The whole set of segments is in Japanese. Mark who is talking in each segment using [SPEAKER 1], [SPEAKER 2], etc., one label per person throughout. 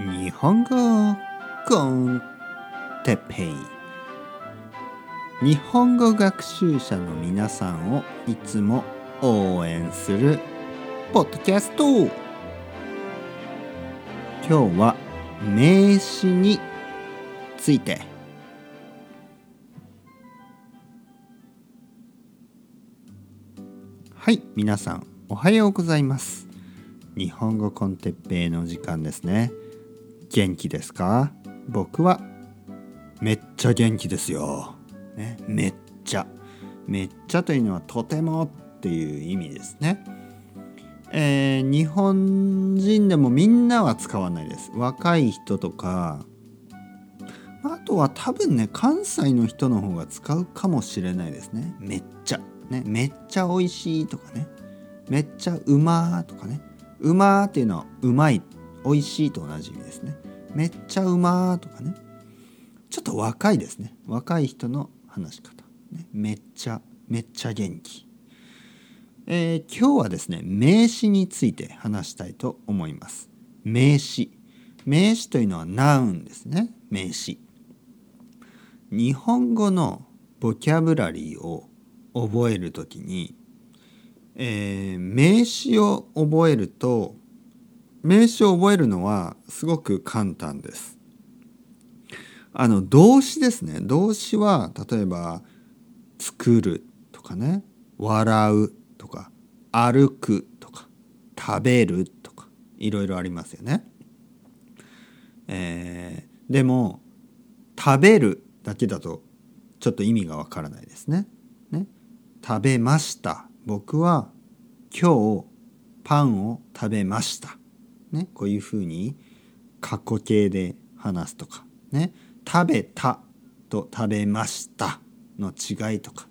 [SPEAKER 1] 日本語コンテペイ。日本語学習者の皆さんをいつも応援するポッドキャスト。今日は名詞について。はい皆さんおはようございます。日本語コンテッペイの時間ですね。元気ですか？僕はめっちゃ元気ですよ、ね、めっちゃ。めっちゃというのはとてもっていう意味ですね。えー、日本人でもみんなは使わないです。若い人とかあとは多分ね関西の人の方が使うかもしれないですね。めっちゃ。ねめっちゃ美味しいとかね。めっちゃうまーとかね。うまーっていうのはうまい。美味しいと同じ意味ですね。めっちゃうまーとかね。ちょっと若いですね。若い人の話し方、ね、めっちゃめっちゃ元気。えー、今日はですね名詞について話したいと思います。名詞名詞というのはナウンですね。名詞日本語のボキャブラリーを覚えるときに、えー、名詞を覚えると名詞を覚えるのはすごく簡単です。あの動詞ですね動詞は例えば「作る」とかね「笑う」とか「歩く」とか「食べる」とかいろいろありますよね。えー、でも「食べる」だけだとちょっと意味がわからないですね。ね食べました僕は今日パンを食べましたね、こういうふうに過去形で話すとか、ね、食べたと食べましたの違いとか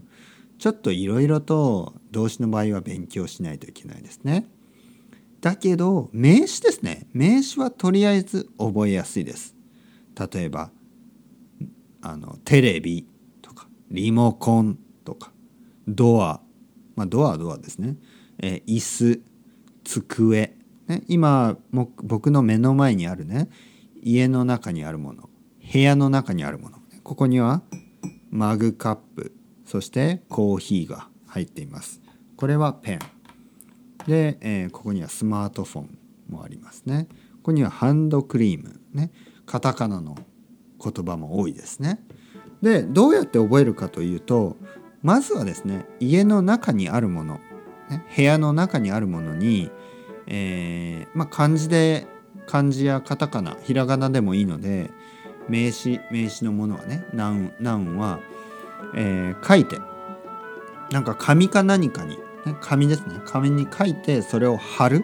[SPEAKER 1] ちょっといろいろと動詞の場合は勉強しないといけないですね。だけど名詞ですね名詞はとりあえず覚えやすいです。例えばあのテレビとかリモコンとかドアまあドアはドアですね、え椅子机ね、今僕の目の前にあるね家の中にあるもの部屋の中にあるもの。ここにはマグカップそしてコーヒーが入っています。これはペン。で、えー、ここにはスマートフォンもありますね。ここにはハンドクリーム。ねカタカナの言葉も多いですね。でどうやって覚えるかというとまずはですね家の中にあるもの、ね、部屋の中にあるものにえー、まあ、漢字で漢字やカタカナひらがなでもいいので名詞名詞のものはねナウンナウンは、えー、書いてなんか紙か何かに、ね、紙ですね紙に書いてそれを貼る、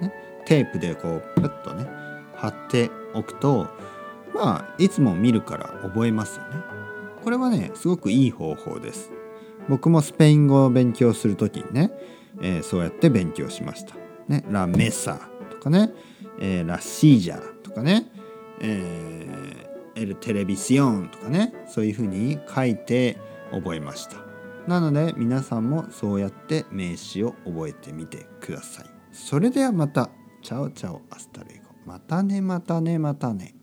[SPEAKER 1] ね、テープでこうプッとね貼っておくとまあいつも見るから覚えますよね。これはねすごくいい方法です。僕もスペイン語を勉強する時にね、えー、そうやって勉強しました。ね、ラメサとかね、えー、ラシージャとかね、えー、 el televisión とかねそういうふうに書いて覚えました。なので皆さんもそうやって名詞を覚えてみてください。それではまた。 chao chao hasta luego。またねまたねまたね。